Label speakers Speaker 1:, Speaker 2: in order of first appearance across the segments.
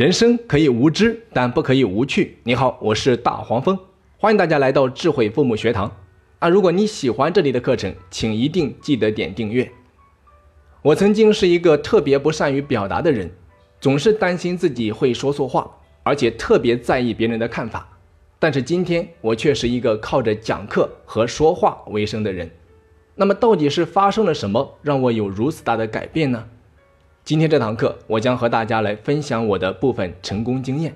Speaker 1: 人生可以无知，但不可以无趣。你好，我是大黄蜂，欢迎大家来到智慧父母学堂。啊，如果你喜欢这里的课程，请一定记得点订阅。我曾经是一个特别不善于表达的人，总是担心自己会说错话，而且特别在意别人的看法。但是今天我却是一个靠着讲课和说话为生的人。那么到底是发生了什么，让我有如此大的改变呢？今天这堂课，我将和大家来分享我的部分成功经验。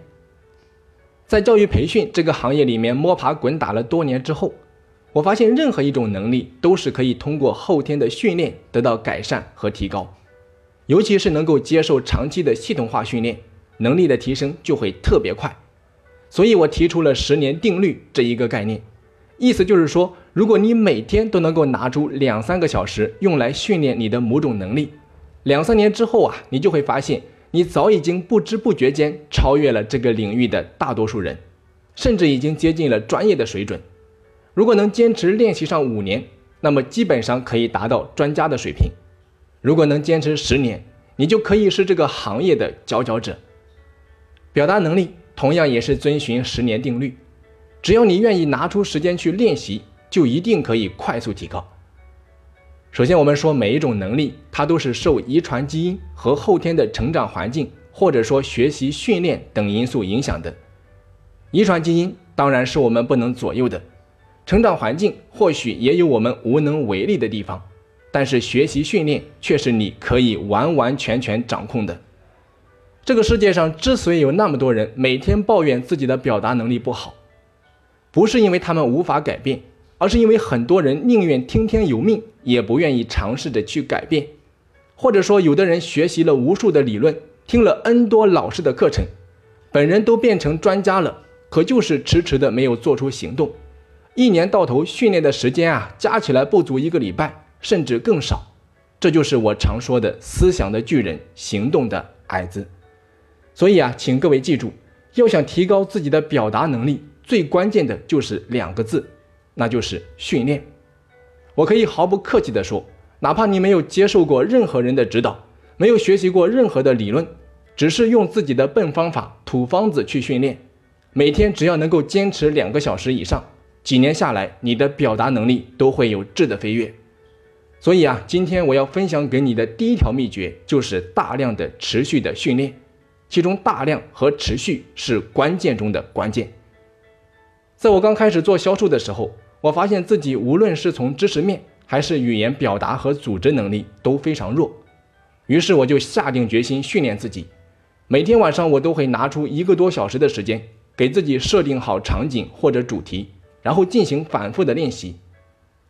Speaker 1: 在教育培训这个行业里面摸爬滚打了多年之后，我发现任何一种能力都是可以通过后天的训练得到改善和提高，尤其是能够接受长期的系统化训练，能力的提升就会特别快。所以我提出了十年定律这一个概念，意思就是说，如果你每天都能够拿出两三个小时用来训练你的某种能力，两三年之后啊，你就会发现，你早已经不知不觉间超越了这个领域的大多数人，甚至已经接近了专业的水准。如果能坚持练习上五年，那么基本上可以达到专家的水平；如果能坚持十年，你就可以是这个行业的佼佼者。表达能力。同样也是遵循十年定律，只要你愿意拿出时间去练习，就一定可以快速提高。首先，我们说每一种能力，它都是受遗传基因和后天的成长环境，或者说学习训练等因素影响的。遗传基因当然是我们不能左右的，成长环境或许也有我们无能为力的地方，但是学习训练却是你可以完完全全掌控的。这个世界上之所以有那么多人每天抱怨自己的表达能力不好，不是因为他们无法改变，而是因为很多人宁愿听天由命，也不愿意尝试着去改变。或者说，有的人学习了无数的理论，听了 N 多老师的课程，本人都变成专家了，可就是迟迟的没有做出行动。一年到头训练的时间啊，加起来不足一个礼拜，甚至更少。这就是我常说的思想的巨人，行动的矮子。所以啊，请各位记住，要想提高自己的表达能力，最关键的就是两个字，那就是训练。我可以毫不客气地说，哪怕你没有接受过任何人的指导，没有学习过任何的理论，只是用自己的笨方法、土方子去训练，每天只要能够坚持两个小时以上，几年下来，你的表达能力都会有质的飞跃。所以啊，今天我要分享给你的第一条秘诀，就是大量的持续的训练。其中大量和持续是关键中的关键。在我刚开始做销售的时候，我发现自己无论是从知识面还是语言表达和组织能力都非常弱，于是我就下定决心训练自己。每天晚上我都会拿出一个多小时的时间，给自己设定好场景或者主题，然后进行反复的练习。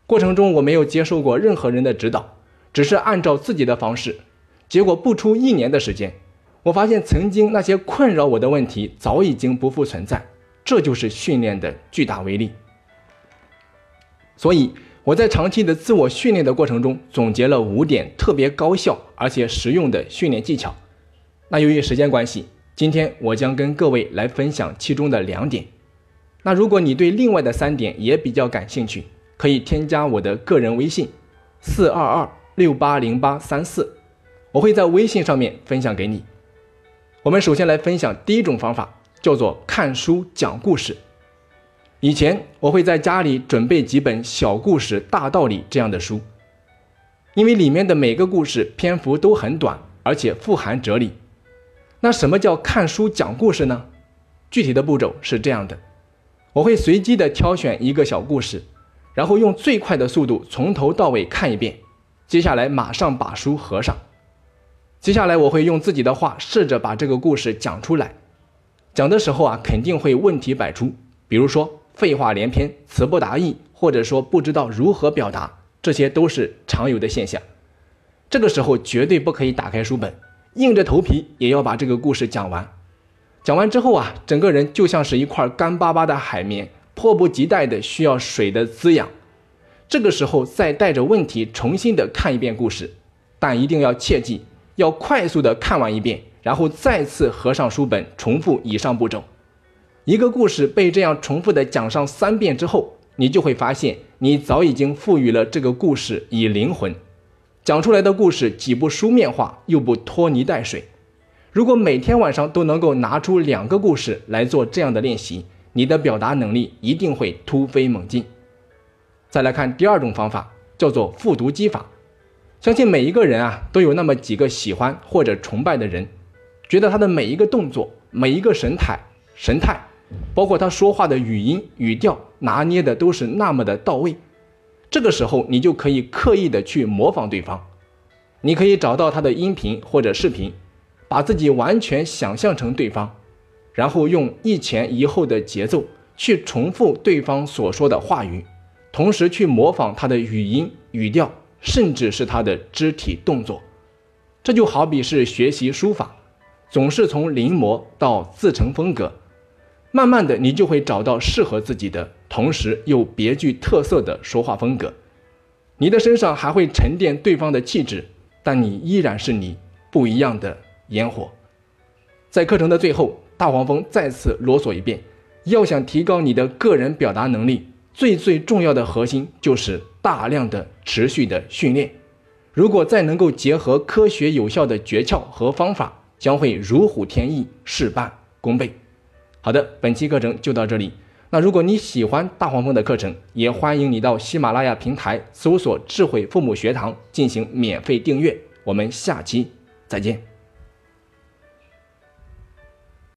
Speaker 1: 过程中我没有接受过任何人的指导，只是按照自己的方式。结果不出一年的时间。我发现曾经那些困扰我的问题早已经不复存在，这就是训练的巨大威力。所以我在长期的自我训练的过程中，总结了五点特别高效而且实用的训练技巧。那由于时间关系，今天我将跟各位来分享其中的两点。那如果你对另外的三点也比较感兴趣，可以添加我的个人微信：四二二六八零八三四，我会在微信上面分享给你。我们首先来分享第一种方法，叫做看书讲故事。以前我会在家里准备几本小故事、大道理这样的书，因为里面的每个故事篇幅都很短，而且富含哲理。那什么叫看书讲故事呢？具体的步骤是这样的：我会随机的挑选一个小故事，然后用最快的速度从头到尾看一遍，接下来马上把书合上。接下来我会用自己的话试着把这个故事讲出来，讲的时候啊肯定会问题百出，比如说废话连篇、词不达意，或者说不知道如何表达，这些都是常有的现象。这个时候绝对不可以打开书本，硬着头皮也要把这个故事讲完。讲完之后啊，整个人就像是一块干巴巴的海绵，迫不及待的需要水的滋养。这个时候再带着问题重新的看一遍故事，但一定要切记。要快速的看完一遍，然后再次合上书本，重复以上步骤。一个故事被这样重复的讲上三遍之后，你就会发现，你早已经赋予了这个故事以灵魂。讲出来的故事既不书面化，又不拖泥带水。如果每天晚上都能够拿出两个故事来做这样的练习，你的表达能力一定会突飞猛进。再来看第二种方法，叫做复读机法。相信每一个人啊，都有那么几个喜欢或者崇拜的人，觉得他的每一个动作、每一个神态、神态，包括他说话的语音、语调拿捏的都是那么的到位。这个时候，你就可以刻意的去模仿对方。你可以找到他的音频或者视频，把自己完全想象成对方，然后用一前一后的节奏去重复对方所说的话语，同时去模仿他的语音、语调。甚至是他的肢体动作，这就好比是学习书法，总是从临摹到自成风格，慢慢的你就会找到适合自己的，同时又别具特色的说话风格。你的身上还会沉淀对方的气质，但你依然是你不一样的烟火。在课程的最后，大黄蜂再次啰嗦一遍：要想提高你的个人表达能力，最最重要的核心就是。大量的持续的训练，如果再能够结合科学有效的诀窍和方法，将会如虎添翼，事半功倍。好的，本期课程就到这里。那如果你喜欢大黄蜂的课程，也欢迎你到喜马拉雅平台搜索“智慧父母学堂”进行免费订阅。我们下期再见。